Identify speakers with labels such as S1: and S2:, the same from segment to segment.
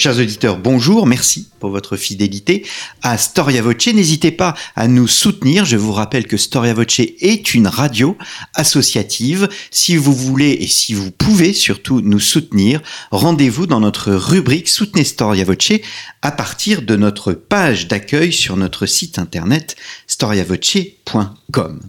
S1: Chers auditeurs, bonjour, merci pour votre fidélité à Storia Voce. N'hésitez pas à nous soutenir. Je vous rappelle que Storia Voce est une radio associative. Si vous voulez et si vous pouvez surtout nous soutenir, rendez-vous dans notre rubrique Soutenez Storia Voce à partir de notre page d'accueil sur notre site internet storiavoce.com.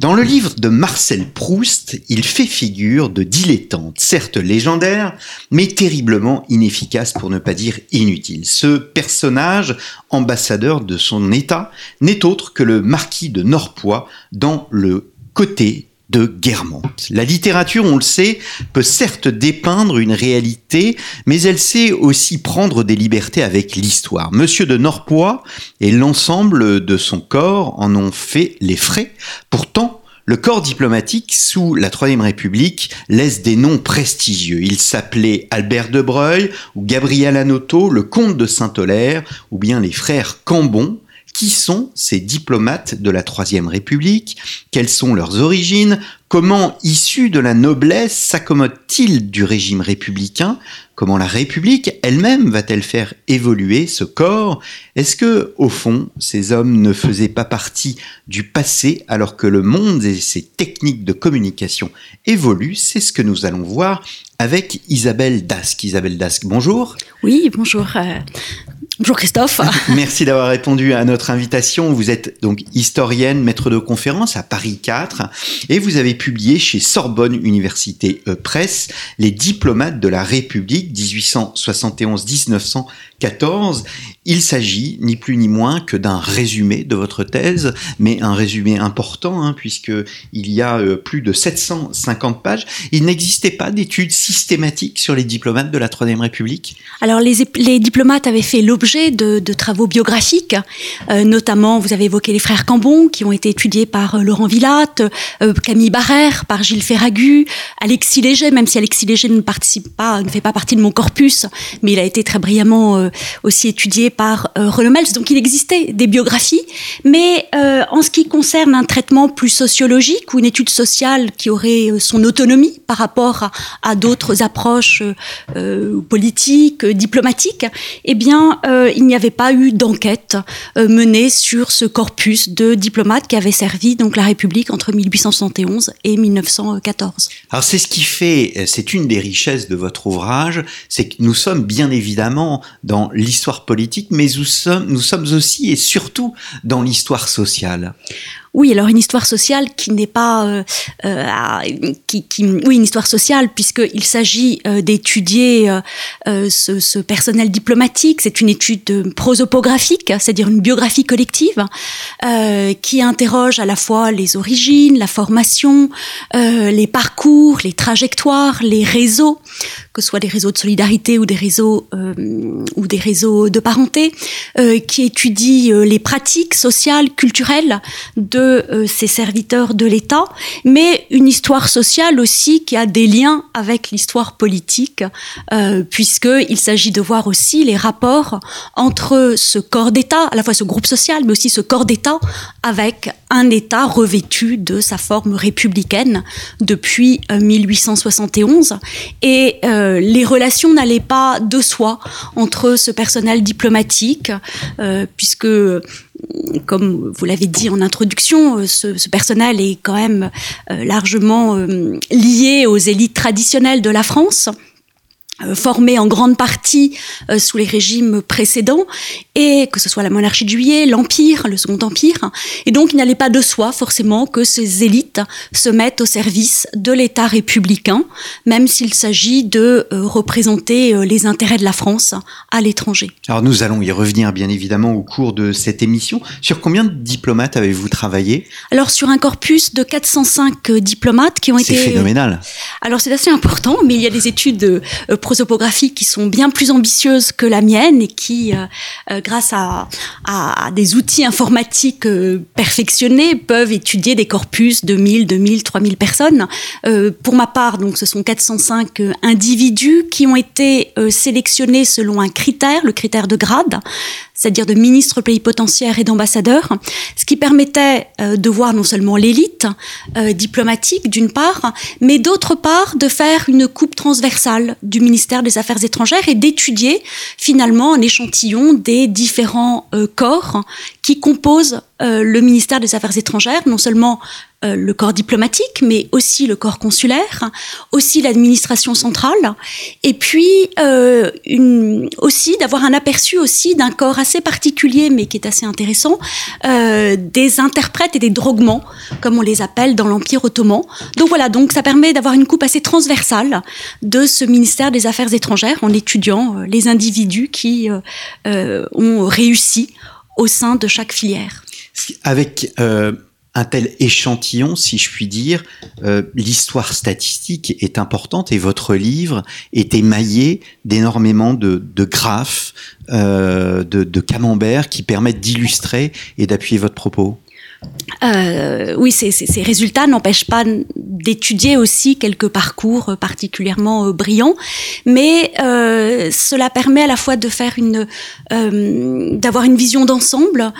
S1: Dans le livre de Marcel Proust, il fait figure de dilettante, certes légendaire, mais terriblement inefficace pour ne dire inutile. Ce personnage, ambassadeur de son état, n'est autre que le marquis de Norpois dans le côté de Guermantes. La littérature, on le sait, peut certes dépeindre une réalité, mais elle sait aussi prendre des libertés avec l'histoire. Monsieur de Norpois et l'ensemble de son corps en ont fait les frais. Pourtant, le corps diplomatique sous la Troisième République laisse des noms prestigieux. Il s'appelait Albert de Breuil ou Gabriel Anoto, le comte de Saint-Olaire ou bien les frères Cambon, qui sont ces diplomates de la Troisième République? Quelles sont leurs origines? Comment, issus de la noblesse, s'accommodent-ils du régime républicain? Comment la République elle-même va-t-elle faire évoluer ce corps? Est-ce que, au fond, ces hommes ne faisaient pas partie du passé alors que le monde et ses techniques de communication évoluent? C'est ce que nous allons voir avec Isabelle Dasque. Isabelle Dasque, bonjour.
S2: Oui, bonjour. Bonjour Christophe.
S1: Merci d'avoir répondu à notre invitation. Vous êtes donc historienne, maître de conférence à Paris 4 et vous avez publié chez Sorbonne Université euh, Presse Les diplomates de la République 1871-1914 il s'agit ni plus ni moins que d'un résumé de votre thèse, mais un résumé important, hein, puisqu'il y a euh, plus de 750 pages. Il n'existait pas d'études systématiques sur les diplomates de la Troisième République?
S2: Alors, les, les, diplomates avaient fait l'objet de, travaux biographiques, euh, notamment, vous avez évoqué les frères Cambon, qui ont été étudiés par euh, Laurent Villatte, euh, Camille Barrère, par Gilles Ferragu, Alexis Léger, même si Alexis Léger ne participe pas, ne fait pas partie de mon corpus, mais il a été très brillamment aussi étudié par Renaud. Donc il existait des biographies, mais en ce qui concerne un traitement plus sociologique ou une étude sociale qui aurait son autonomie par rapport à, d'autres approches politiques, diplomatiques, eh bien il n'y avait pas eu d'enquête menée sur ce corpus de diplomates qui avait servi donc la République entre 1871 et 1914.
S1: Alors c'est ce qui fait, c'est une des richesses de votre ouvrage, c'est que nous sommes bien évidemment dans l'histoire politique, mais nous sommes, nous sommes aussi et surtout dans l'histoire sociale.
S2: Oui, alors une histoire sociale qui n'est pas, euh, euh, oui, une histoire sociale puisqu'il s'agit euh, d'étudier ce, personnel diplomatique. C'est une étude prosopographique, c'est-à-dire une biographie collective qui interroge à la fois les origines, la formation, les parcours, les trajectoires, les réseaux, que ce soit des réseaux de solidarité ou des réseaux ou des réseaux de parenté, qui étudie les pratiques sociales, culturelles de euh, ces serviteurs de l'État, mais une histoire sociale aussi qui a des liens avec l'histoire politique, euh, puisqu'il s'agit de voir aussi les rapports entre ce corps d'État, à la fois ce groupe social, mais aussi ce corps d'État avec un État revêtu de sa forme républicaine depuis euh, 1871. Et euh, les relations n'allaient pas de soi entre ce personnel diplomatique, euh, puisque comme vous l'avez dit en introduction, euh, ce, personnel est quand même euh, largement euh, lié aux élites traditionnelles de la France formés en grande partie euh, sous les régimes précédents, et que ce soit la monarchie de juillet, l'Empire, le Second Empire. Et donc, il n'allait pas de soi, forcément, que ces élites se mettent au service de l'État républicain, même s'il s'agit de euh, représenter euh, les intérêts de la France à l'étranger.
S1: Alors, nous allons y revenir, bien évidemment, au cours de cette émission. Sur combien de diplomates avez-vous travaillé?
S2: Alors, sur un corpus de 405 diplomates qui ont été...
S1: C'est phénoménal.
S2: Alors, c'est assez important, mais il y a des études prosopographiques qui sont bien plus ambitieuses que la mienne et qui, grâce à, des outils informatiques perfectionnés, peuvent étudier des corpus de 1000, 2000, 3000 personnes. pour ma part, donc, ce sont 405 individus qui ont été sélectionnés selon un critère, le critère de grade c'est-à-dire de ministres plénipotentiaires et d'ambassadeurs, ce qui permettait euh, de voir non seulement l'élite euh, diplomatique d'une part, mais d'autre part de faire une coupe transversale du ministère des Affaires étrangères et d'étudier finalement un échantillon des différents euh, corps qui composent le ministère des Affaires étrangères, non seulement euh, le corps diplomatique, mais aussi le corps consulaire, aussi l'administration centrale, et puis euh, aussi d'avoir un aperçu aussi d'un corps assez particulier, mais qui est assez intéressant, euh, des interprètes et des droguements, comme on les appelle dans l'Empire ottoman. Donc voilà, donc ça permet d'avoir une coupe assez transversale de ce ministère des Affaires étrangères en étudiant les individus qui ont réussi au sein de chaque filière.
S1: Avec un tel échantillon, si je puis dire, euh, l'histoire statistique est importante et votre livre est émaillé d'énormément de, graphes, euh, de, de camemberts qui permettent d'illustrer et d'appuyer votre propos.
S2: Euh, oui, ces, résultats n'empêchent pas d'étudier aussi quelques parcours particulièrement brillants, mais cela permet à la fois de faire une, d'avoir une vision d'ensemble,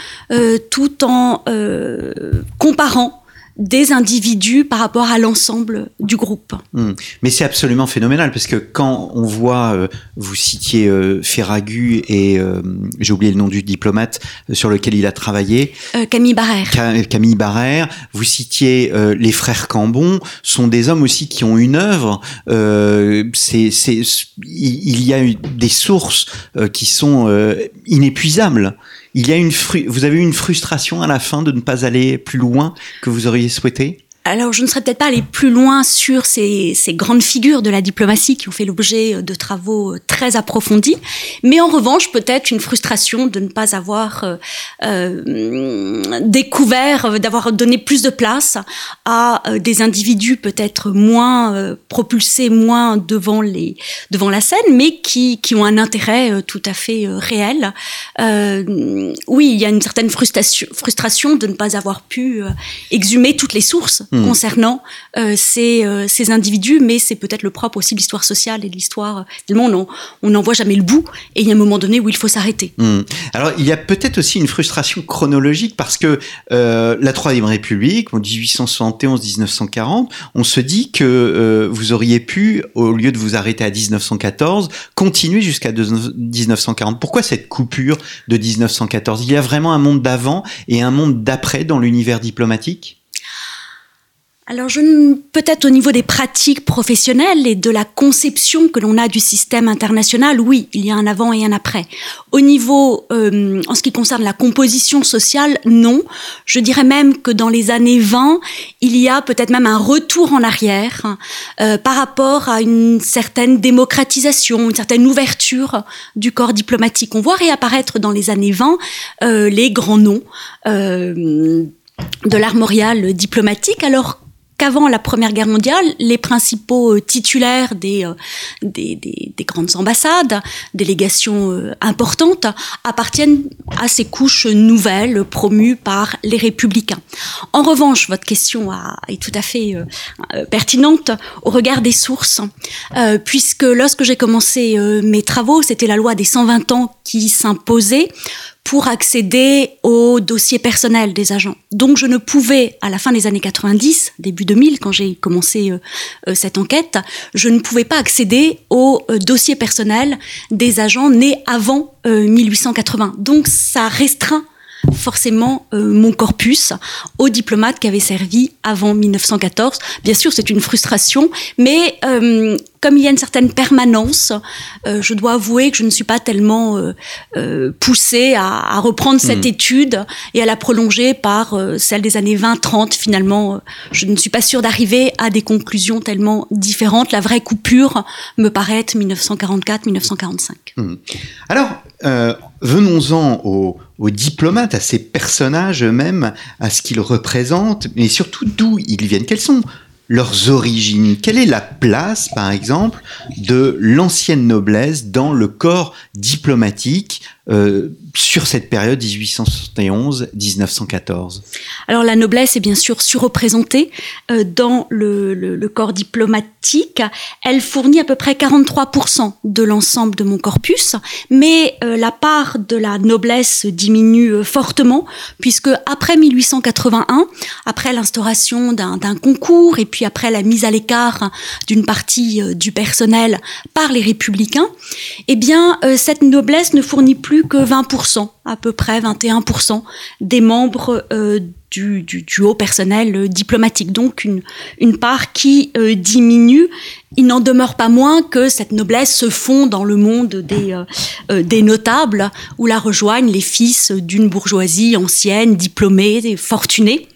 S2: tout en comparant des individus par rapport à l'ensemble du groupe.
S1: Hmm. Mais c'est absolument phénoménal parce que quand on voit, euh, vous citiez euh, Ferragu et euh, j'ai oublié le nom du diplomate sur lequel il a travaillé.
S2: Camille Barrère.
S1: Camille Barrère. Vous citiez les frères Cambon, sont des hommes aussi qui ont une œuvre. c'est, il y a des sources qui sont inépuisables il y a une vous avez eu une frustration à la fin de ne pas aller plus loin que vous auriez souhaité?
S2: Alors, je ne serais peut-être pas allé plus loin sur ces, ces, grandes figures de la diplomatie qui ont fait l'objet de travaux très approfondis, mais en revanche, peut-être une frustration de ne pas avoir euh, euh découvert, d'avoir donné plus de place à euh, des individus peut-être moins euh, propulsés, moins devant les devant la scène, mais qui, qui ont un intérêt tout à fait réel. oui, il y a une certaine frustration, frustration de ne pas avoir pu exhumer toutes les sources Hmm. concernant euh, ces, euh, ces, individus, mais c'est peut-être le propre aussi de l'histoire sociale et de l'histoire. Tellement on n'en voit jamais le bout, et il y a un moment donné où il faut s'arrêter.
S1: Hmm. Alors il y a peut-être aussi une frustration chronologique parce que euh, la Troisième République, en 1871-1940, on se dit que vous auriez pu, au lieu de vous arrêter à 1914, continuer jusqu'à 1940. Pourquoi cette coupure de 1914 Il y a vraiment un monde d'avant et un monde d'après dans l'univers diplomatique?
S2: Alors, peut-être au niveau des pratiques professionnelles et de la conception que l'on a du système international, oui, il y a un avant et un après. Au niveau, euh, en ce qui concerne la composition sociale, non. Je dirais même que dans les années 20, il y a peut-être même un retour en arrière euh, par rapport à une certaine démocratisation, une certaine ouverture du corps diplomatique. On voit réapparaître dans les années 20 euh, les grands noms. Euh, de l'armorial diplomatique, alors qu'avant la Première Guerre mondiale, les principaux euh, titulaires euh, des, des, des, grandes ambassades, délégations euh, importantes, appartiennent à ces couches nouvelles promues par les républicains. En revanche, votre question est tout à fait pertinente au regard des sources, puisque lorsque j'ai commencé mes travaux, c'était la loi des 120 ans qui s'imposait pour accéder aux dossiers personnels des agents. Donc je ne pouvais, à la fin des années 90, début 2000, quand j'ai commencé euh, euh, cette enquête, je ne pouvais pas accéder aux euh, dossiers personnels des agents nés avant 1880. Donc ça restreint forcément mon corpus aux diplomates qui avaient servi avant 1914. Bien sûr, c'est une frustration, mais comme il y a une certaine permanence, euh, je dois avouer que je ne suis pas tellement euh, euh, poussée à, reprendre cette hmm. étude et à la prolonger par celle des années 20-30. Finalement, je ne suis pas sûre d'arriver à des conclusions tellement différentes. La vraie coupure me paraît être 1944-1945. Hmm.
S1: Alors, venons-en aux, aux, diplomates, à ces personnages eux-mêmes, à ce qu'ils représentent, mais surtout d'où ils viennent. Quels sont leurs origines. Quelle est la place, par exemple, de l'ancienne noblesse dans le corps diplomatique euh, sur cette période 1871-1914
S2: Alors la noblesse est bien sûr surreprésentée euh, dans le, corps diplomatique. Elle fournit à peu près 43% de l'ensemble de mon corpus, mais euh, la part de la noblesse diminue fortement puisque après 1881, après l'instauration d'un concours et puis après la mise à l'écart d'une partie du personnel par les républicains, eh bien cette noblesse ne fournit plus que 20%, à peu près 21% des membres euh, du, haut personnel euh, diplomatique. Donc une, part qui euh, diminue. Il n'en demeure pas moins que cette noblesse se fond dans le monde des notables, où la rejoignent les fils d'une bourgeoisie ancienne, diplômée, fortunée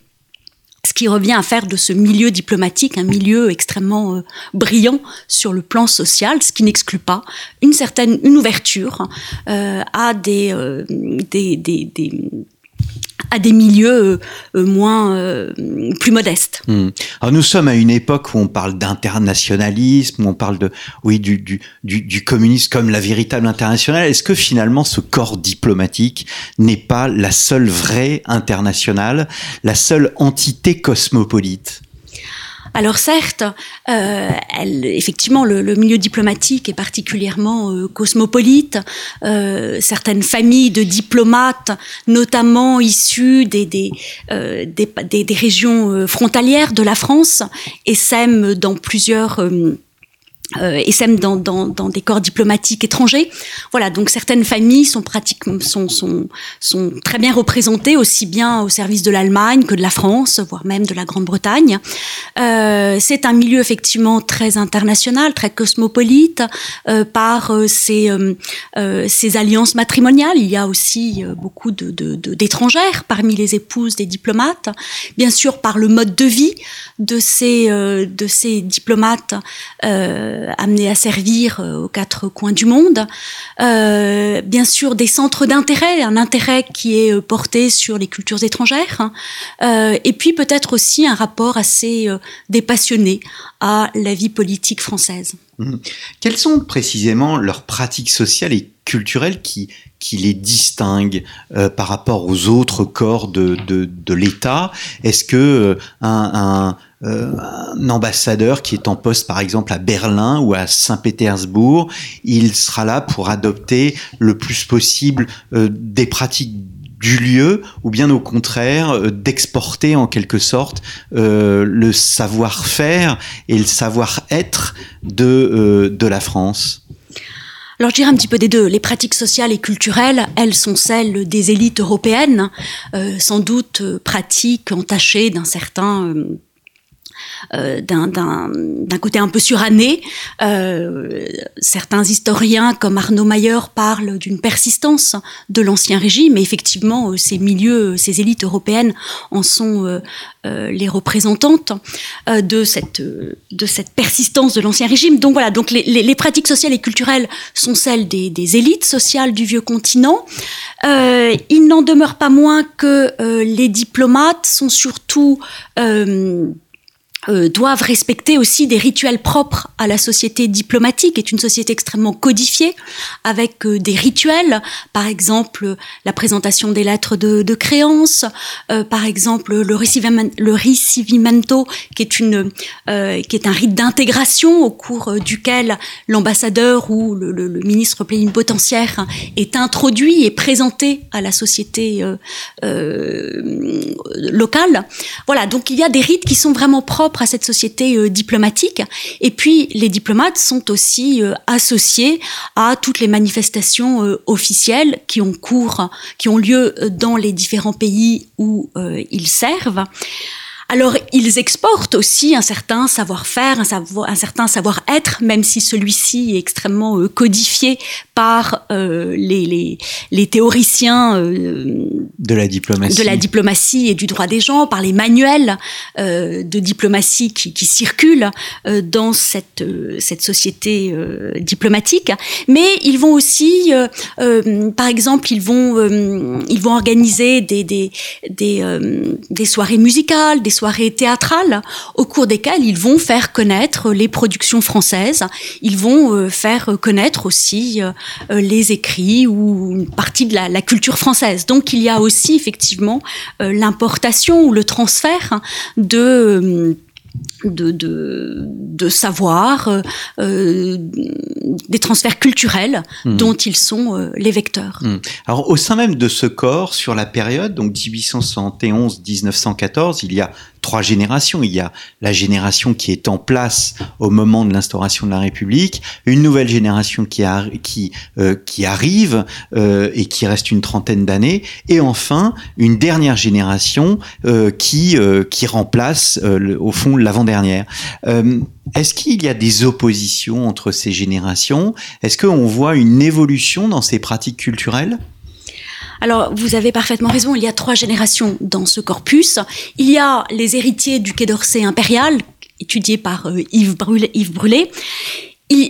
S2: ce qui revient à faire de ce milieu diplomatique un milieu extrêmement euh, brillant sur le plan social, ce qui n'exclut pas une certaine une ouverture euh, à euh, des, des, des à des milieux euh, moins euh, plus modestes.
S1: Mmh. Alors nous sommes à une époque où on parle d'internationalisme, où on parle de oui du, du, du, du communisme comme la véritable internationale. Est-ce que finalement ce corps diplomatique n'est pas la seule vraie internationale, la seule entité cosmopolite?
S2: Alors certes, euh, effectivement, le, milieu diplomatique est particulièrement euh, cosmopolite. Euh, certaines familles de diplomates, notamment issus des, des, euh, des, des, régions frontalières de la France, essaiment dans plusieurs euh, et sème dans, dans, dans, des corps diplomatiques étrangers. Voilà, donc certaines familles sont pratiquement sont, sont, sont très bien représentées aussi bien au service de l'Allemagne que de la France, voire même de la Grande-Bretagne. Euh, c'est un milieu effectivement très international, très cosmopolite euh, par euh, ces, euh, ces alliances matrimoniales. Il y a aussi beaucoup de, de, d'étrangères parmi les épouses des diplomates. Bien sûr, par le mode de vie de ces, de ces diplomates. Euh, amenés à servir euh, aux quatre coins du monde. Euh, bien sûr, des centres d'intérêt, un intérêt qui est euh, porté sur les cultures étrangères. Euh, et puis peut-être aussi un rapport assez euh, dépassionné à la vie politique française.
S1: Mmh. Quelles sont précisément leurs pratiques sociales et culturelles qui, qui les distinguent euh, par rapport aux autres corps de, de, de l'État. Est-ce que euh, un, euh, un, ambassadeur qui est en poste par exemple à Berlin ou à Saint-Pétersbourg, il sera là pour adopter le plus possible des pratiques du lieu ou bien au contraire d'exporter en quelque sorte le savoir-faire et le savoir-être de, de la France?
S2: Alors je dirais un petit peu des deux. Les pratiques sociales et culturelles, elles sont celles des élites européennes, euh, sans doute euh, pratiques entachées d'un certain euh, euh, d'un côté un peu suranné. Euh, certains historiens comme Arnaud Mayer parlent d'une persistance de l'ancien régime, mais effectivement, euh, ces milieux, ces élites européennes en sont euh, euh, les représentantes euh, de cette de cette persistance de l'ancien régime. Donc voilà, donc les, les, les, pratiques sociales et culturelles sont celles des, des élites sociales du vieux continent. il n'en demeure pas moins que les diplomates sont surtout euh, doivent respecter aussi des rituels propres à la société diplomatique, est une société extrêmement codifiée, avec euh, des rituels, par exemple la présentation des lettres de, de créance, euh, par exemple le, recivimento, le ricevimento, qui est, une, euh, qui est un rite d'intégration au cours euh, duquel l'ambassadeur ou le, le, le, ministre plénipotentiaire est introduit et présenté à la société locale. Voilà, donc il y a des rites qui sont vraiment propres à cette société euh, diplomatique. Et puis, les diplomates sont aussi euh, associés à toutes les manifestations euh, officielles qui ont cours, qui ont lieu dans les différents pays où ils servent. Alors, ils exportent aussi un certain savoir-faire, un, savoir, un certain savoir-être, même si celui-ci est extrêmement euh, codifié par euh, les, les, les, théoriciens euh,
S1: de, la diplomatie.
S2: de la diplomatie et du droit des gens, par les manuels de diplomatie qui, qui circulent dans cette, cette société diplomatique. Mais ils vont aussi, par exemple, ils vont, ils vont organiser des, des, des, des soirées musicales, des soirées théâtrales au cours desquelles ils vont faire connaître les productions françaises, ils vont faire connaître aussi les écrits ou une partie de la, la culture française. Donc il y a aussi effectivement l'importation ou le transfert de de, de, savoir, euh, euh, des transferts culturels hmm. dont ils sont euh, les vecteurs. Hmm.
S1: Alors au sein même de ce corps, sur la période, donc 1871-1914, il y a trois générations. Il y a la génération qui est en place au moment de l'instauration de la République, une nouvelle génération qui, qui, euh, qui arrive euh, et qui reste une trentaine d'années, et enfin une dernière génération euh, qui, qui remplace au fond l'avant-dernière. Est-ce qu'il y a des oppositions entre ces générations? Est-ce qu'on voit une évolution dans ces pratiques culturelles?
S2: Alors, vous avez parfaitement raison, il y a trois générations dans ce corpus. Il y a les héritiers du Quai d'Orsay impérial, étudiés par euh, Yves, Brûlé, Yves Brûlé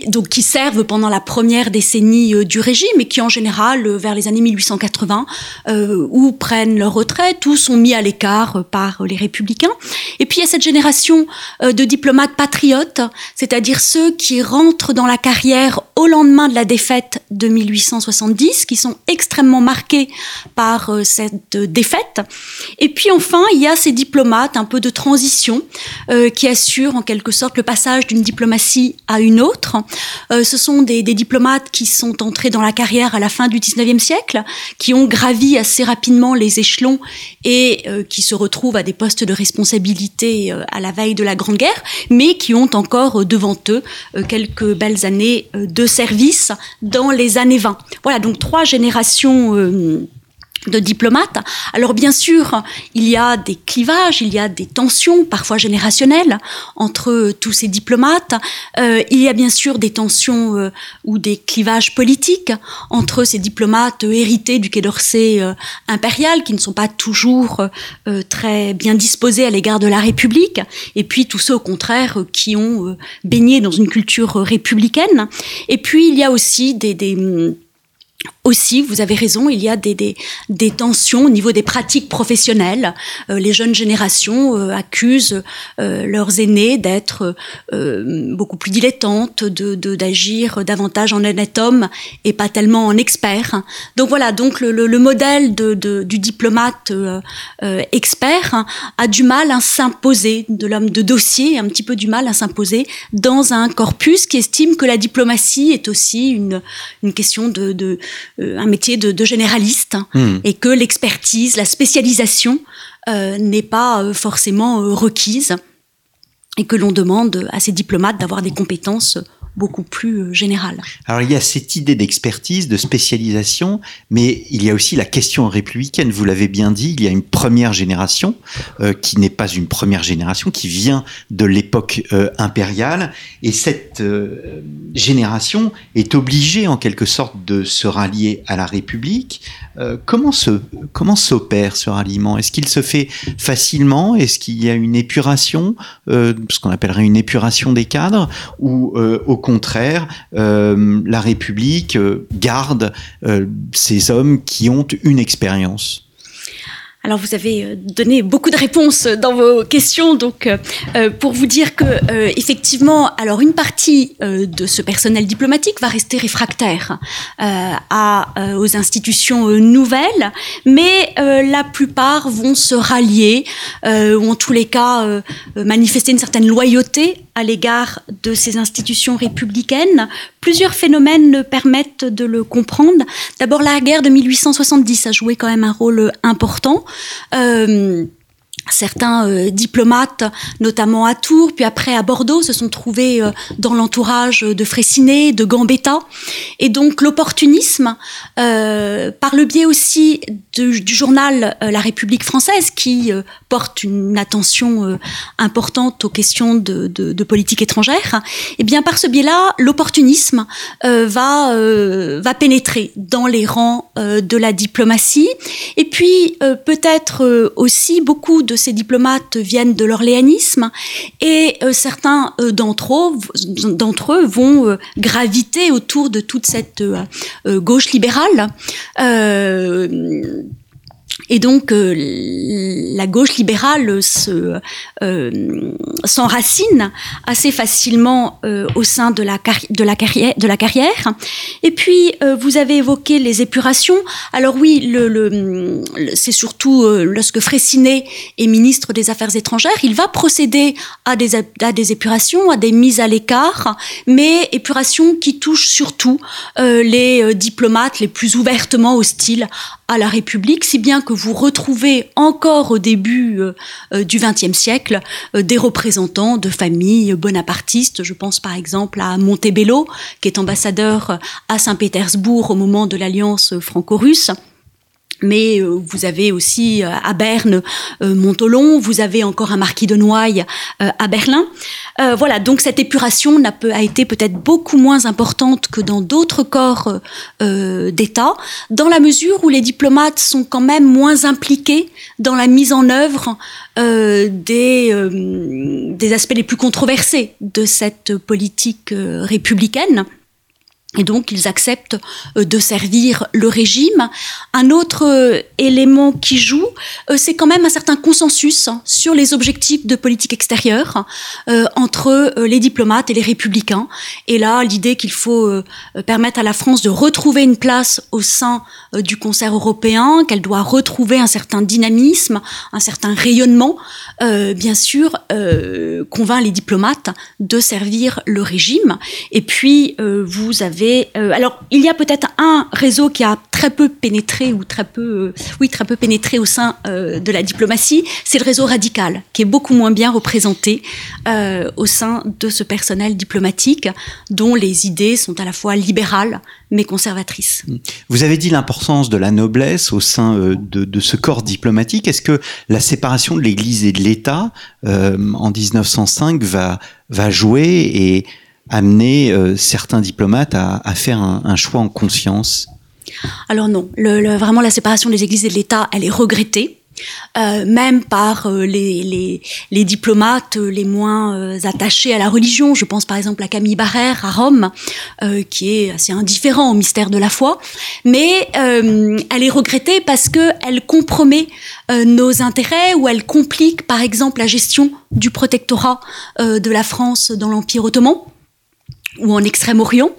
S2: donc qui servent pendant la première décennie euh, du régime et qui en général euh, vers les années 1880 euh, ou prennent leur retraite ou sont mis à l'écart par les républicains. Et puis il y a cette génération de diplomates patriotes, c'est-à-dire ceux qui rentrent dans la carrière au lendemain de la défaite de 1870, qui sont extrêmement marqués par cette défaite. Et puis enfin il y a ces diplomates un peu de transition qui assurent en quelque sorte le passage d'une diplomatie à une autre euh, ce sont des, diplomates qui sont entrés dans la carrière à la fin du 19e siècle, qui ont gravi assez rapidement les échelons et euh, qui se retrouvent à des postes de responsabilité euh, à la veille de la Grande Guerre, mais qui ont encore devant eux quelques belles années de service dans les années 20. Voilà, donc trois générations de diplomates. Alors bien sûr, il y a des clivages, il y a des tensions, parfois générationnelles, entre tous ces diplomates. Euh, il y a bien sûr des tensions euh, ou des clivages politiques entre ces diplomates hérités du Quai d'Orsay euh, impérial, qui ne sont pas toujours très bien disposés à l'égard de la République, et puis tous ceux au contraire qui ont baigné dans une culture républicaine. Et puis il y a aussi des, des aussi, vous avez raison, il y a des, des, tensions au niveau des pratiques professionnelles. Euh, les jeunes générations euh, accusent euh, leurs aînés d'être beaucoup plus dilettantes, de d'agir davantage en honnête homme et pas tellement en expert. Donc voilà, donc le, le, modèle de, de, du diplomate expert a du mal à s'imposer, de l'homme de dossier, un petit peu du mal à s'imposer dans un corpus qui estime que la diplomatie est aussi une, une question de, de un métier de, généraliste hein, hmm. et que l'expertise, la spécialisation euh, n'est pas euh, forcément requise et que l'on demande à ces diplomates d'avoir des compétences beaucoup plus euh, générale.
S1: Alors il y a cette idée d'expertise, de spécialisation, mais il y a aussi la question républicaine. Vous l'avez bien dit, il y a une première génération euh, qui n'est pas une première génération, qui vient de l'époque euh, impériale, et cette génération est obligée en quelque sorte de se rallier à la République. comment se comment s'opère ce ralliement? Est-ce qu'il se fait facilement? Est-ce qu'il y a une épuration, ce qu'on appellerait une épuration des cadres, ou au contraire, euh, la République euh, garde euh, ces hommes qui ont une expérience.
S2: Alors vous avez donné beaucoup de réponses dans vos questions, donc pour vous dire que effectivement, alors une partie de ce personnel diplomatique va rester réfractaire aux institutions nouvelles, mais la plupart vont se rallier ou en tous les cas manifester une certaine loyauté à l'égard de ces institutions républicaines. Plusieurs phénomènes permettent de le comprendre. D'abord, la guerre de 1870 a joué quand même un rôle important. Euh, Certains euh, diplomates, notamment à Tours, puis après à Bordeaux, se sont trouvés euh, dans l'entourage de Fraissinet, de Gambetta. Et donc l'opportunisme, euh, par le biais aussi du journal La République française, qui porte une attention importante aux questions de, politique étrangère, et eh bien par ce biais-là, l'opportunisme va, va pénétrer dans les rangs de la diplomatie. Et puis peut-être aussi beaucoup de ces diplomates viennent de l'orléanisme et euh, certains euh, d'entre eux, eux vont euh, graviter autour de toute cette gauche libérale Et donc euh, la gauche libérale se euh, s'enracine assez facilement euh, au sein de la, carrière. Et puis vous avez évoqué les épurations. Alors oui, c'est surtout lorsque Fraissinet est ministre des Affaires étrangères, il va procéder à des épurations, à des mises à l'écart, mais épurations qui touchent surtout les diplomates les plus ouvertement hostiles à la République, si bien que vous retrouvez encore au début euh, euh, du XXe siècle euh, des représentants de familles bonapartistes. Je pense par exemple à Montebello, qui est ambassadeur à Saint-Pétersbourg au moment de l'alliance franco-russe mais euh, vous avez aussi euh, à Berne euh, Montolon, vous avez encore un marquis de Noailles à Berlin. voilà, donc cette épuration a, a été peut-être beaucoup moins importante que dans d'autres corps d'État, dans la mesure où les diplomates sont quand même moins impliqués dans la mise en œuvre des, des aspects les plus controversés de cette politique républicaine et donc, ils acceptent euh, de servir le régime. Un autre euh, élément qui joue, euh, c'est quand même un certain consensus hein, sur les objectifs de politique extérieure entre les diplomates et les républicains. Et là, l'idée qu'il faut permettre à la France de retrouver une place au sein du concert européen, qu'elle doit retrouver un certain dynamisme, un certain rayonnement, bien sûr, convainc les diplomates de servir le régime. Et puis, vous avez euh, alors, il y a peut-être un réseau qui a très peu pénétré ou très peu, euh, oui, très peu pénétré au sein euh, de la diplomatie. C'est le réseau radical, qui est beaucoup moins bien représenté au sein de ce personnel diplomatique, dont les idées sont à la fois libérales mais conservatrices.
S1: Vous avez dit l'importance de la noblesse au sein de, de ce corps diplomatique. Est-ce que la séparation de l'Église et de l'État en 1905 va va jouer et amener euh, certains diplomates à, faire un, choix en conscience
S2: Alors non, vraiment la séparation des églises et de l'État, elle est regrettée. Euh, même par euh, les, diplomates les moins attachés à la religion. Je pense par exemple à Camille Barrère à Rome, qui est assez indifférent au mystère de la foi, mais elle est regrettée parce que elle compromet nos intérêts ou elle complique par exemple la gestion du protectorat de la France dans l'Empire ottoman ou en Extrême-Orient.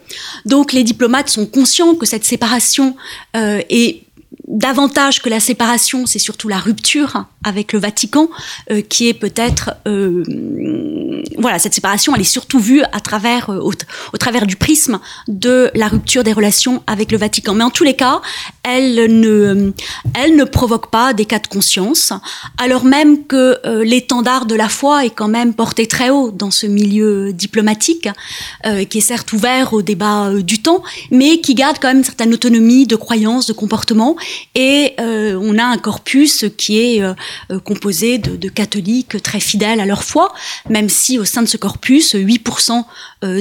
S2: Donc les diplomates sont conscients que cette séparation euh, est davantage que la séparation, c'est surtout la rupture avec le Vatican, euh, qui est peut-être euh, voilà cette séparation, elle est surtout vue à travers euh, au, travers du prisme de la rupture des relations avec le Vatican. Mais en tous les cas, elle ne elle ne provoque pas des cas de conscience, alors même que l'étendard de la foi est quand même porté très haut dans ce milieu diplomatique, qui est certes ouvert au débat du temps, mais qui garde quand même une certaine autonomie de croyance, de comportement et euh, on a un corpus qui est euh, euh, composé de, catholiques très fidèles à leur foi, même si au sein de ce corpus, 8%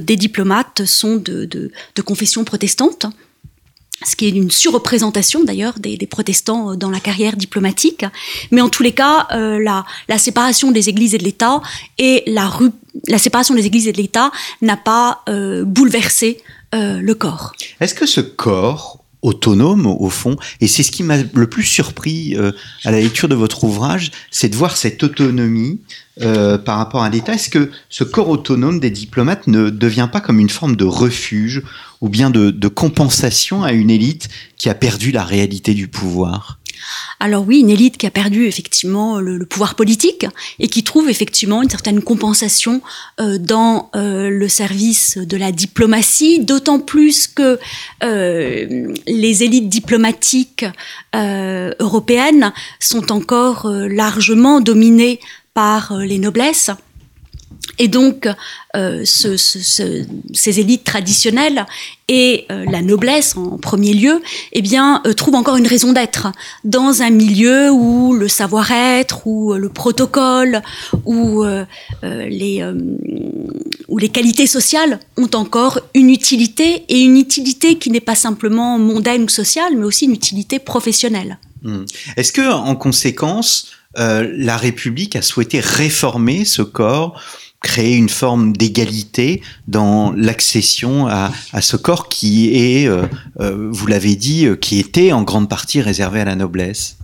S2: des diplomates sont de, confession protestante ce qui est une surreprésentation d'ailleurs des, protestants dans la carrière diplomatique. Mais en tous les cas, la, séparation des églises et de l'État et la, la séparation des églises et de l'État n'a pas bouleversé le corps.
S1: Est-ce que ce corps autonome au fond. Et c'est ce qui m'a le plus surpris euh, à la lecture de votre ouvrage, c'est de voir cette autonomie euh, par rapport à l'État. Est-ce que ce corps autonome des diplomates ne devient pas comme une forme de refuge ou bien de, de compensation à une élite qui a perdu la réalité du pouvoir?
S2: Alors oui, une élite qui a perdu effectivement le, pouvoir politique et qui trouve effectivement une certaine compensation euh, dans euh, le service de la diplomatie, d'autant plus que euh, les élites diplomatiques européennes sont encore largement dominées par les noblesses. Et donc, euh, ce, ce, ces élites traditionnelles et euh, la noblesse en premier lieu, eh bien, euh, trouvent encore une raison d'être dans un milieu où le savoir-être, où le protocole, où les où les qualités sociales ont encore une utilité et une utilité qui n'est pas simplement mondaine ou sociale, mais aussi une utilité professionnelle.
S1: Hmm. Est-ce que, en conséquence, la République a souhaité réformer ce corps créer une forme d'égalité dans l'accession à, à, ce corps qui est, euh, euh, vous l'avez dit, euh, qui était en grande partie réservé à la noblesse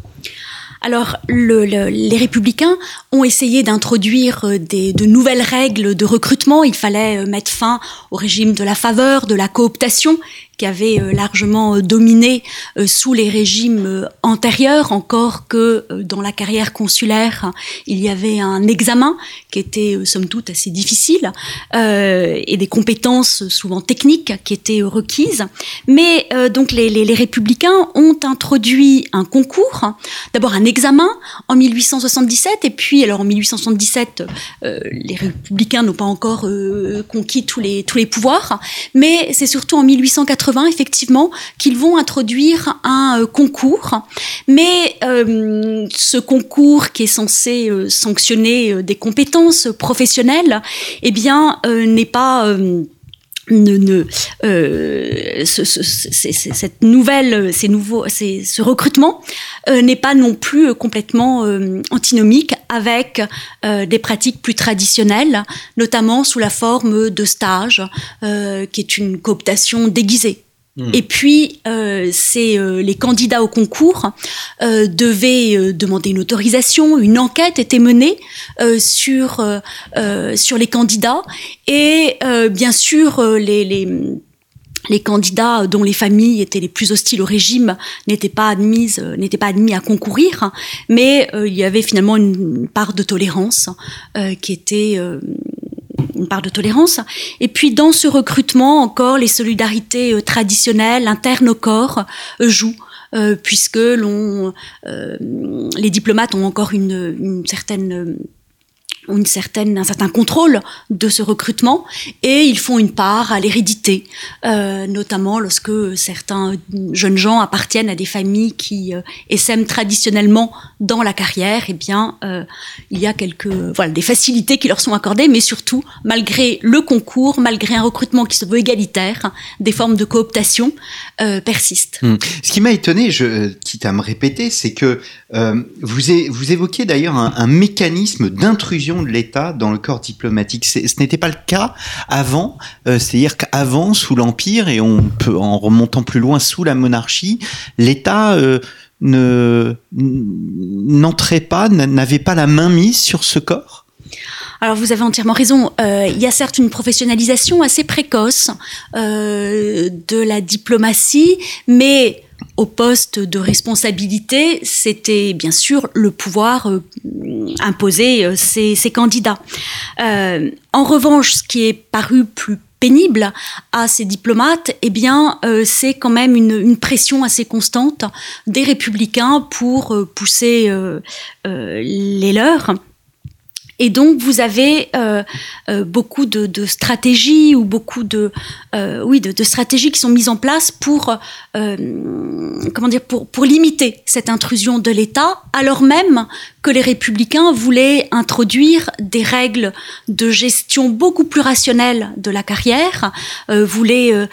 S2: Alors, les républicains ont essayé d'introduire de nouvelles règles de recrutement. Il fallait mettre fin au régime de la faveur, de la cooptation, qui avait euh, largement dominé sous les régimes antérieurs, encore que dans la carrière consulaire, il y avait un examen qui était somme toute assez difficile et des compétences souvent techniques qui étaient requises. Mais donc les, républicains ont introduit un concours, d'abord un examen en 1877 et puis alors en 1877 euh, les républicains n'ont pas encore euh, conquis tous les tous les pouvoirs mais c'est surtout en 1880 effectivement qu'ils vont introduire un euh, concours. Mais ce concours qui est censé sanctionner des compétences professionnelles eh bien n'est pas ne, ne euh, ce, ce, cette nouvelle, ces nouveaux, ces, ce recrutement euh, n'est pas non plus complètement euh, antinomique avec euh, des pratiques plus traditionnelles, notamment sous la forme de stage, qui est une cooptation déguisée. Hmm. Et puis, euh, c'est euh, les candidats au concours euh, devaient demander une autorisation. Une enquête était menée sur sur les candidats et bien sûr les, les les candidats dont les familles étaient les plus hostiles au régime n'étaient pas admises, n'étaient pas admis à concourir, mais il y avait finalement une, part de tolérance qui était une part de tolérance. Et puis dans ce recrutement, encore, les solidarités euh, traditionnelles internes au corps euh, jouent. Euh, puisque l'on, les diplomates ont encore une, une certaine une certaine, un certain contrôle de ce recrutement et ils font une part à l'hérédité, euh, notamment lorsque certains jeunes gens appartiennent à des familles qui euh, essaiment traditionnellement dans la carrière. Eh bien, euh, il y a quelques voilà des facilités qui leur sont accordées, mais surtout malgré le concours, malgré un recrutement qui se veut égalitaire, des formes de cooptation euh, persistent.
S1: Hmm. Ce qui m'a étonné, quitte à me répéter, c'est que vous, vous évoquez d'ailleurs un mécanisme d'intrusion de l'État dans le corps diplomatique. Ce n'était pas le cas avant, euh, c'est-à-dire qu'avant, sous l'Empire, et on peut en remontant plus loin, sous la monarchie, l'État euh, ne n'entrait pas, n'avait pas la main mise sur ce corps?
S2: Alors vous avez entièrement raison. Euh, il y a certes une professionnalisation assez précoce de la diplomatie, mais au poste de responsabilité, c'était bien sûr le pouvoir euh, imposer euh, ses, candidats. Euh, en revanche, ce qui est paru plus pénible à ces diplomates, eh bien, c'est quand même une, pression assez constante des républicains pour pousser les leurs. Et donc vous avez euh, euh, beaucoup de, stratégies ou beaucoup de euh, oui de, stratégies qui sont mises en place pour comment dire pour pour limiter cette intrusion de l'État, alors même que les républicains voulaient introduire des règles de gestion beaucoup plus rationnelles de la carrière, voulaient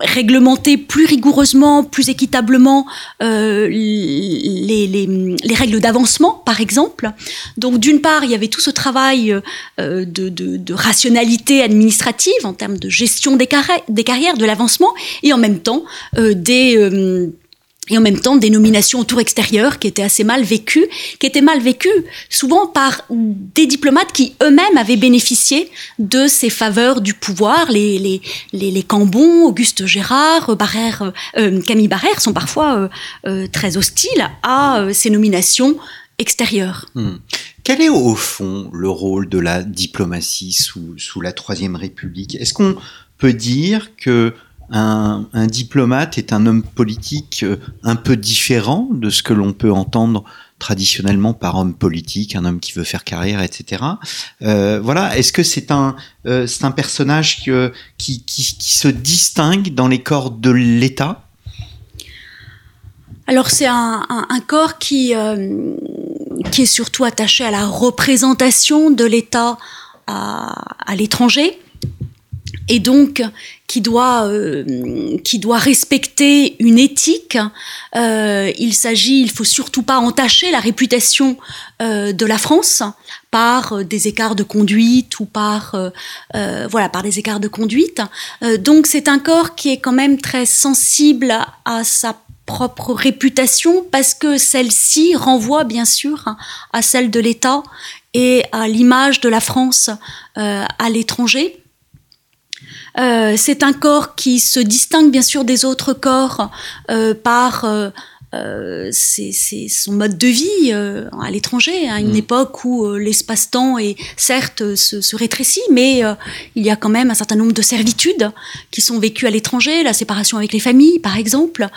S2: réglementer plus rigoureusement, plus équitablement les, les, les, règles d'avancement, par exemple. Donc d'une part, il y avait tout ce travail euh, de, de, rationalité administrative en termes de gestion des, carrières, de l'avancement, et en même temps euh, des et en même temps des nominations au tour qui étaient assez mal vécues, qui étaient mal vécues souvent par des diplomates qui eux-mêmes avaient bénéficié de ces faveurs du pouvoir. Les, les, les, les Cambon, Auguste Gérard, euh, Camille Barrère sont parfois euh, euh, très hostiles à ces nominations extérieures.
S1: Hmm. Quel est au fond le rôle de la diplomatie sous, sous la Troisième République? Est-ce qu'on peut dire que un, diplomate est un homme politique euh, un peu différent de ce que l'on peut entendre traditionnellement par homme politique, un homme qui veut faire carrière, etc. Euh, voilà, est-ce que c'est un euh, c'est un personnage qui, qui, se distingue dans les corps de l'État?
S2: Alors c'est un, corps qui qui est surtout attaché à la représentation de l'État à l'étranger et donc qui doit euh, qui doit respecter une éthique. Euh, il s'agit, il faut surtout pas entacher la réputation euh, de la France par des écarts de conduite ou par voilà par des écarts de conduite. donc c'est un corps qui est quand même très sensible à sa propre réputation parce que celle-ci renvoie bien sûr à celle de l'État et à l'image de la France euh, à l'étranger. Euh, c'est un corps qui se distingue bien sûr des autres corps euh, par euh, c'est son mode de vie euh, à l'étranger, à une mm. époque où euh, l'espace-temps est certes se, se rétrécit, mais il y a quand même un certain nombre de servitudes qui sont vécues à l'étranger, la séparation avec les familles, par exemple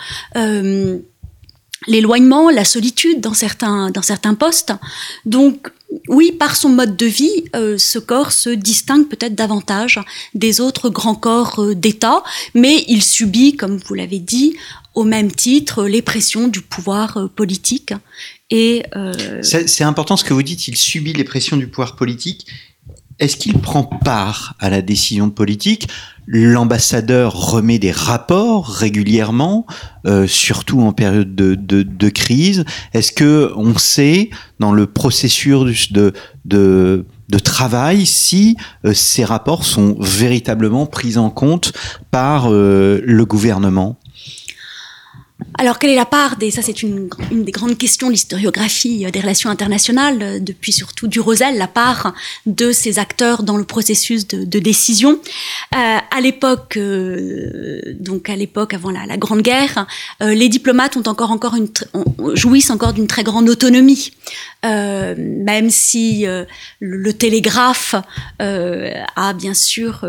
S2: l'éloignement, la solitude dans certains, dans certains postes. Donc, oui, par son mode de vie, ce corps se distingue peut-être davantage des autres grands corps d'État, mais il subit, comme vous l'avez dit, au même titre les pressions du pouvoir euh, politique.
S1: Euh, c'est important ce que vous dites. Il subit les pressions du pouvoir politique. Est-ce qu'il prend part à la décision politique? L'ambassadeur remet des rapports régulièrement, euh, surtout en période de, crise. Est-ce que on sait dans le processus de, travail si ces rapports sont véritablement pris en compte par le gouvernement?
S2: Alors, quelle est la part des, ça c'est une, des grandes questions de l'historiographie euh, des relations internationales, euh, depuis surtout du Rosel, la part de ces acteurs dans le processus de, décision. Euh, à l'époque, euh, donc à l'époque avant la, Grande Guerre, euh, les diplomates ont encore, encore une, jouissent encore d'une très grande autonomie, même si le, télégraphe a bien sûr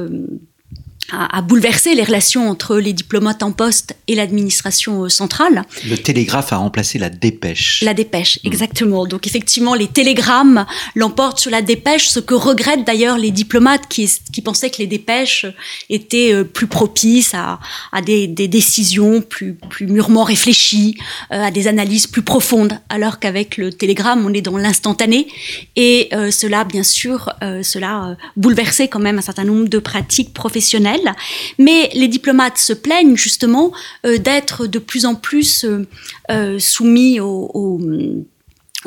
S2: a, bouleversé les relations entre les diplomates en poste et l'administration euh, centrale.
S1: Le télégraphe a remplacé la dépêche.
S2: La dépêche, mm. exactement. Donc effectivement, les télégrammes l'emportent sur la dépêche, ce que regrettent d'ailleurs les diplomates qui, qui pensaient que les dépêches étaient euh, plus propices à, à des, des, décisions plus, plus mûrement réfléchies, euh, à des analyses plus profondes, alors qu'avec le télégramme, on est dans l'instantané. Et cela, bien sûr, cela bouleversait quand même un certain nombre de pratiques professionnelles mais les diplomates se plaignent justement euh, d'être de plus en plus euh, euh, soumis aux,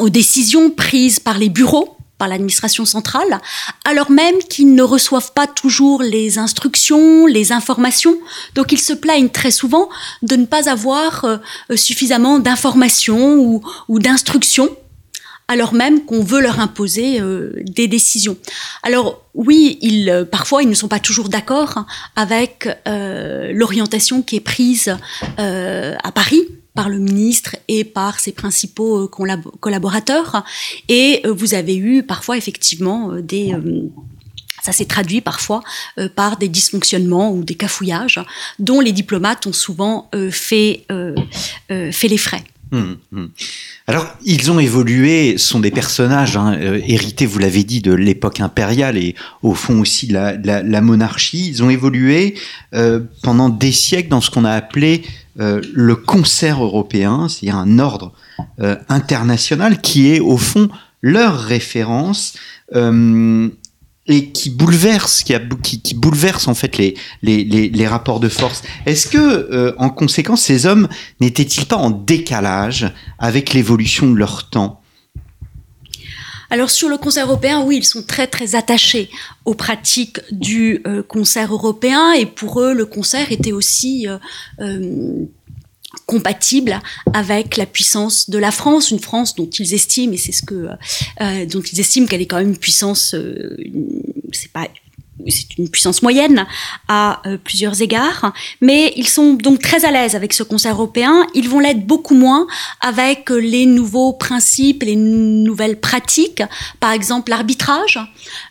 S2: décisions prises par les bureaux par l'administration centrale, alors même qu'ils ne reçoivent pas toujours les instructions, les informations. Donc ils se plaignent très souvent de ne pas avoir suffisamment d'informations ou d'instructions alors même qu'on veut leur imposer euh, des décisions. Alors oui, ils, euh, parfois ils ne sont pas toujours d'accord avec euh, l'orientation qui est prise à Paris par le ministre et par ses principaux collaborateurs. Et vous avez eu parfois effectivement des ça s'est traduit parfois par des dysfonctionnements ou des cafouillages dont les diplomates ont souvent fait, fait les frais. Hum,
S1: hum. Alors, ils ont évolué, sont des personnages hein, euh, hérités, vous l'avez dit, de l'époque impériale et au fond aussi de la, monarchie. Ils ont évolué euh, pendant des siècles dans ce qu'on a appelé euh, le concert européen, c'est-à-dire un ordre international qui est au fond leur référence et qui bouleverse, qui, bouleverse en fait les, rapports de force. Est-ce que, euh, en conséquence, ces hommes n'étaient-ils pas en décalage avec l'évolution de leur temps?
S2: Alors sur le concert européen, oui, ils sont très très attachés aux pratiques du euh, concert européen et pour eux, le concert était aussi euh compatible avec la puissance de la France, une France dont ils estiment, et c'est ce que, euh, dont ils estiment qu'elle est quand même une puissance, euh, c'est pas c'est une puissance moyenne à euh, plusieurs égards, mais ils sont donc très à l'aise avec ce concert européen. Ils vont l'être beaucoup moins avec les nouveaux principes, les nouvelles pratiques, par exemple l'arbitrage.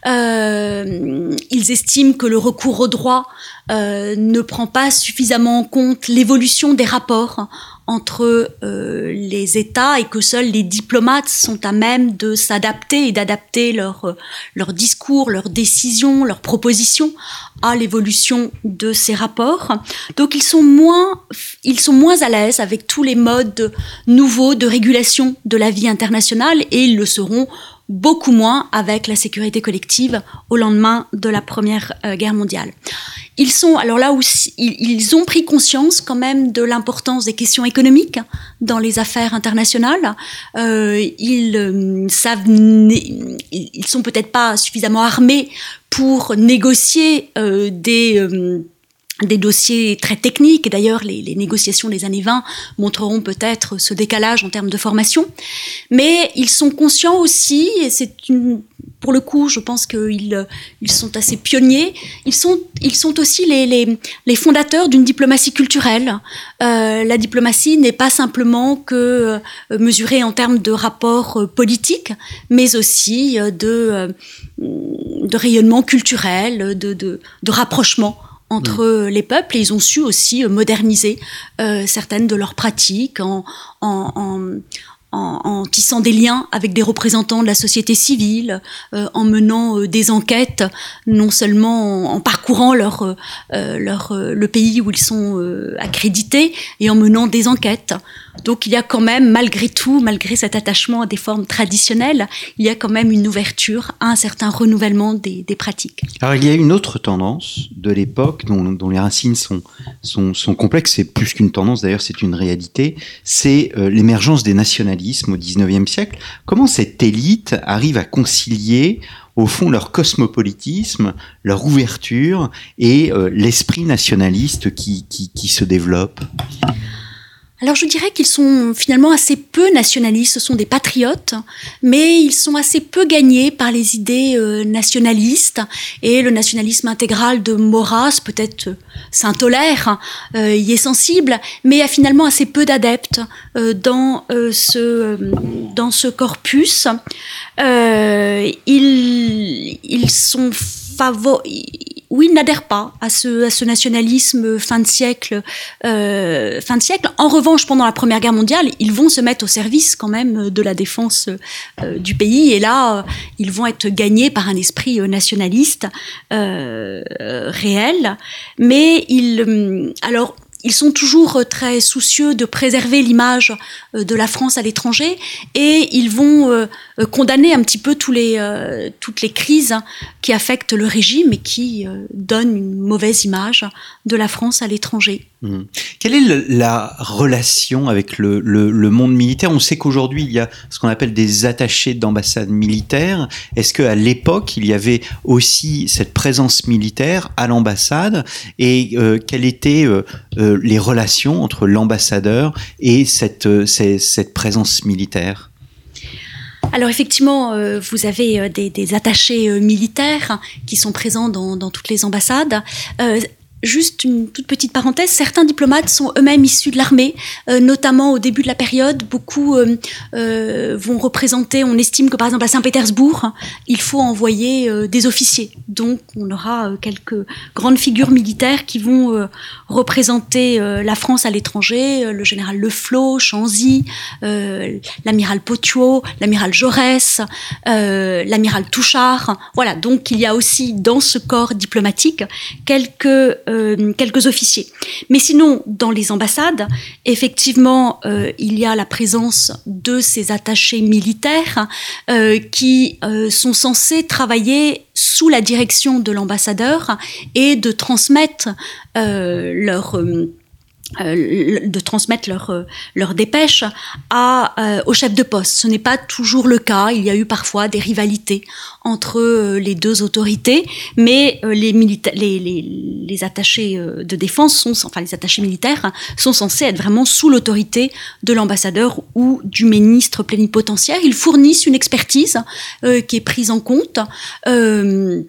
S2: Euh, ils estiment que le recours au droit euh, ne prend pas suffisamment en compte l'évolution des rapports entre euh, les États et que seuls les diplomates sont à même de s'adapter et d'adapter leur, leur discours, leurs décisions, leurs propositions à l'évolution de ces rapports. Donc ils sont moins, ils sont moins à l'aise avec tous les modes nouveaux de régulation de la vie internationale et ils le seront beaucoup moins avec la sécurité collective au lendemain de la Première euh, Guerre mondiale. Ils sont, alors là où ils, ont pris conscience quand même de l'importance des questions économiques dans les affaires internationales. Euh, ils euh, savent, ils sont peut-être pas suffisamment armés pour négocier des des dossiers très techniques. D'ailleurs, les, négociations des années 20 montreront peut-être ce décalage en termes de formation. Mais ils sont conscients aussi, et c'est pour le coup, je pense qu'ils ils sont assez pionniers. Ils sont, aussi les, fondateurs d'une diplomatie culturelle. Euh, la diplomatie n'est pas simplement que euh, mesurée en termes de rapports euh, politiques, mais aussi de, rayonnement culturel, de rapprochement entre les peuples et ils ont su aussi moderniser euh, certaines de leurs pratiques en, tissant des liens avec des représentants de la société civile, euh, en menant euh, des enquêtes, non seulement en, parcourant leur, euh, leur, euh, le pays où ils sont euh, accrédités, et en menant des enquêtes. Donc il y a quand même, malgré tout, malgré cet attachement à des formes traditionnelles, il y a quand même une ouverture à un certain renouvellement des, pratiques.
S1: Alors il y a une autre tendance de l'époque dont, les racines sont, complexes, c'est plus qu'une tendance d'ailleurs, c'est une réalité, c'est euh, l'émergence des nationalismes au XIXe siècle. Comment cette élite arrive à concilier au fond leur cosmopolitisme, leur ouverture et euh, l'esprit nationaliste qui se développe?
S2: Alors je dirais qu'ils sont finalement assez peu nationalistes, ce sont des patriotes, mais ils sont assez peu gagnés par les idées euh, nationalistes et le nationalisme intégral de Maurras, peut-être euh, Saint-Olaire, euh, y est sensible, mais a finalement assez peu d'adeptes euh, dans, ce, dans ce corpus. ils, ils sont favoris oui, n'adhèrent pas à ce, nationalisme fin de siècle. Euh, fin de siècle. En revanche, pendant la Première Guerre mondiale, ils vont se mettre au service quand même de la défense euh, du pays. Et là, euh, ils vont être gagnés par un esprit nationaliste réel. Mais ils, alors, ils sont toujours très soucieux de préserver l'image de la France à l'étranger et ils vont condamner un petit peu tous les, toutes les crises qui affectent le régime et qui donnent une mauvaise image de la France à l'étranger.
S1: Mmh. Quelle est la relation avec le, le, monde militaire? On sait qu'aujourd'hui, il y a ce qu'on appelle des attachés d'ambassade militaire. Est-ce qu'à l'époque, il y avait aussi cette présence militaire à l'ambassade? Et euh, euh, euh, les relations entre l'ambassadeur et cette, euh, présence militaire
S2: alors effectivement, euh, vous avez euh, des, attachés militaires qui sont présents dans, toutes les ambassades. Juste une toute petite parenthèse, certains diplomates sont eux-mêmes issus de l'armée, euh, notamment au début de la période. Beaucoup euh, euh, vont représenter, on estime que par exemple à Saint-Pétersbourg, il faut envoyer des officiers. Donc on aura quelques grandes figures militaires qui vont représenter la France à l'étranger, le général Le Flot, Chanzy, l'amiral Potiot, l'amiral Jaurès, l'amiral Touchard. Voilà, donc il y a aussi dans ce corps diplomatique quelques euh, quelques officiers. Mais sinon, dans les ambassades, effectivement, euh, il y a la présence de ces attachés militaires euh, qui sont censés travailler sous la direction de l'ambassadeur et de transmettre leur de transmettre leur, euh, leur dépêche à, euh, au chef de poste. Ce n'est pas toujours le cas. Il y a eu parfois des rivalités entre euh, les deux autorités, mais euh, les, les, les, les, attachés de défense, sont, enfin les attachés militaires, sont censés être vraiment sous l'autorité de l'ambassadeur ou du ministre plénipotentiaire. Ils fournissent une expertise euh, qui est prise en compte. Euh,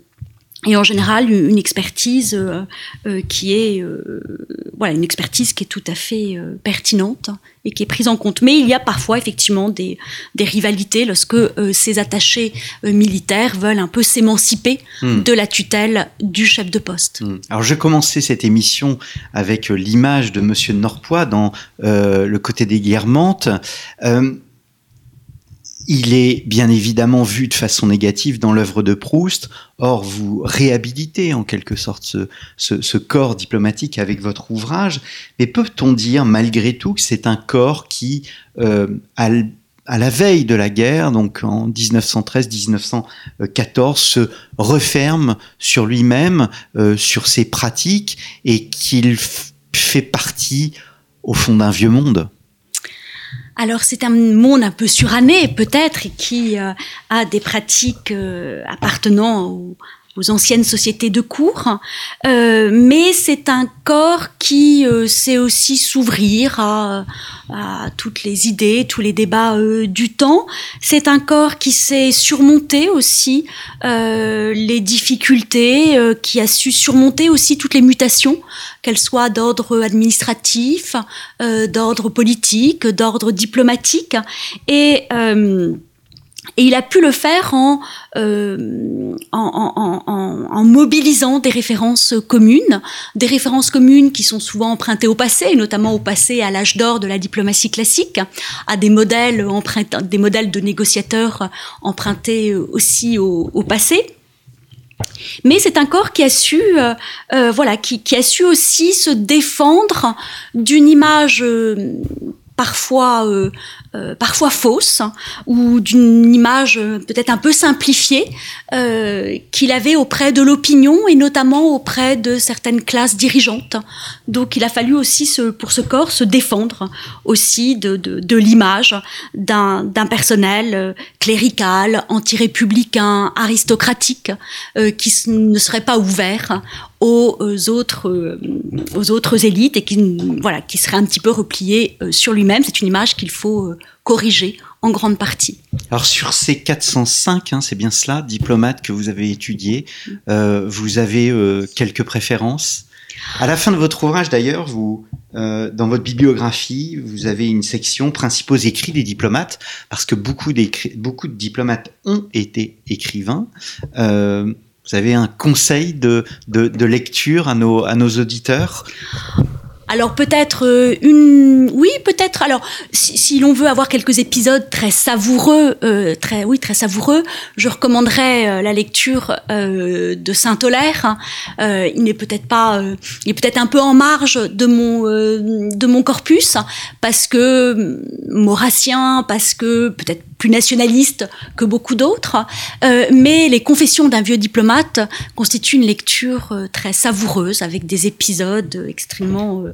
S2: et en général une expertise euh, euh, qui est euh, voilà une expertise qui est tout à fait pertinente et qui est prise en compte mais il y a parfois effectivement des, des rivalités lorsque ces attachés militaires veulent un peu s'émanciper mmh. de la tutelle du chef de poste
S1: mmh. alors j'ai commencé cette émission avec l'image de monsieur Norpois dans le côté des guermantes il est bien évidemment vu de façon négative dans l'œuvre de Proust. Or, vous réhabilitez en quelque sorte ce, ce, ce corps diplomatique avec votre ouvrage. Mais peut-on dire malgré tout que c'est un corps qui, euh, à, la veille de la guerre, donc en 1913-1914, se referme sur lui-même, euh, sur ses pratiques, et qu'il fait partie, au fond, d'un vieux monde?
S2: Alors c'est un monde un peu suranné peut-être qui euh, a des pratiques euh, appartenant au, aux anciennes sociétés de cours, euh, mais c'est un corps qui euh, sait aussi s'ouvrir à, à, toutes les idées, tous les débats euh, du temps. C'est un corps qui sait surmonter aussi euh, les difficultés, euh, qui a su surmonter aussi toutes les mutations, qu'elles soient d'ordre administratif, d'ordre politique, d'ordre diplomatique, et et il a pu le faire en, euh, en, en, en, mobilisant des références communes, des références communes qui sont souvent empruntées au passé, notamment au passé à l'âge d'or de la diplomatie classique, à des modèles, des modèles de négociateurs empruntés aussi au, au passé. Mais c'est un corps qui a su, euh, euh, voilà, qui, qui, a su aussi se défendre d'une image euh, parfois euh, euh, parfois fausse ou d'une image euh, peut-être un peu simplifiée euh, qu'il avait auprès de l'opinion et notamment auprès de certaines classes dirigeantes. Donc il a fallu aussi pour ce corps se défendre aussi de, de, de l'image d'un personnel euh, clérical, anti-républicain, aristocratique, euh, qui ne serait pas ouvert aux autres, aux autres élites et qui, voilà, qui serait un petit peu replié sur lui-même. C'est une image qu'il faut corrigé en grande partie.
S1: Alors sur ces 405, hein, c'est bien cela, diplomates que vous avez étudiés, euh, vous avez euh, quelques préférences à la fin de votre ouvrage, d'ailleurs, vous, euh, dans votre bibliographie, vous avez une section principaux écrits des diplomates, parce que beaucoup, beaucoup de diplomates ont été écrivains. Euh, vous avez un conseil de, de, lecture à nos, à nos auditeurs?
S2: Alors peut-être euh, une, oui peut-être. Alors si, l'on veut avoir quelques épisodes très savoureux, euh, très oui très savoureux, je recommanderais euh, la lecture de Saint Olaire. Euh, il n'est peut-être pas, il est peut-être un peu en marge de mon de mon corpus parce que maurassien, parce que peut-être nationaliste que beaucoup d'autres, mais les Confessions d'un vieux diplomate constituent une lecture très savoureuse avec des épisodes extrêmement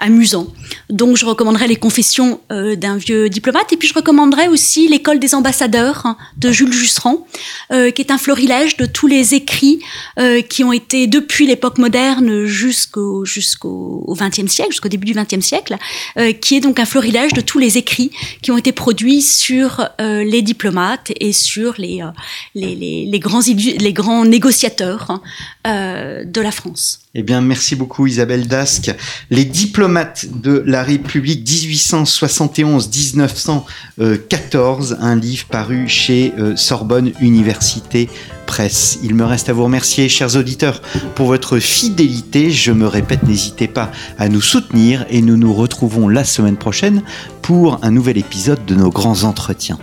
S2: amusant. Donc je recommanderais les confessions euh, d'un vieux diplomate et puis je recommanderais aussi l'école des ambassadeurs hein, de Jules Jusserand, euh, qui est un florilège de tous les écrits euh, qui ont été depuis l'époque moderne jusqu'au jusqu'au XXe siècle, jusqu'au début du XXe siècle, euh, qui est donc un florilège de tous les écrits qui ont été produits sur euh, les diplomates et sur les, euh, les, les, grands, les grands négociateurs hein, de la France.
S1: Eh bien, merci beaucoup Isabelle Dasque. Les diplomates de la République 1871-1914, un livre paru chez euh, Sorbonne Université Presse. Il me reste à vous remercier, chers auditeurs, pour votre fidélité. Je me répète, n'hésitez pas à nous soutenir et nous nous retrouvons la semaine prochaine pour un nouvel épisode de nos grands entretiens.